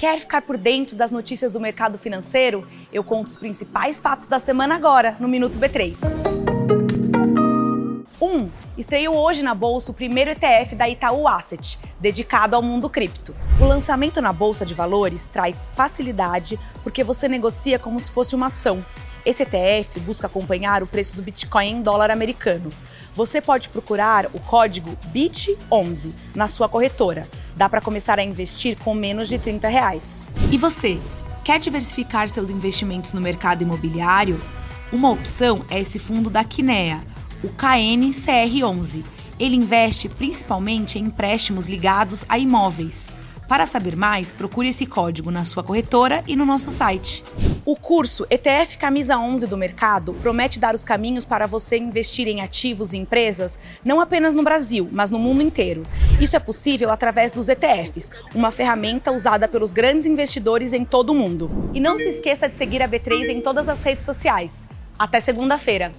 Quer ficar por dentro das notícias do mercado financeiro? Eu conto os principais fatos da semana agora, no Minuto B3. 1. Um, estreou hoje na bolsa o primeiro ETF da Itaú Asset, dedicado ao mundo cripto. O lançamento na bolsa de valores traz facilidade porque você negocia como se fosse uma ação. Esse ETF busca acompanhar o preço do Bitcoin em dólar americano. Você pode procurar o código BIT11 na sua corretora Dá para começar a investir com menos de 30 reais. E você, quer diversificar seus investimentos no mercado imobiliário? Uma opção é esse fundo da Kinea, o KNCR11. Ele investe principalmente em empréstimos ligados a imóveis. Para saber mais, procure esse código na sua corretora e no nosso site. O curso ETF Camisa 11 do Mercado promete dar os caminhos para você investir em ativos e empresas não apenas no Brasil, mas no mundo inteiro. Isso é possível através dos ETFs, uma ferramenta usada pelos grandes investidores em todo o mundo. E não se esqueça de seguir a B3 em todas as redes sociais. Até segunda-feira!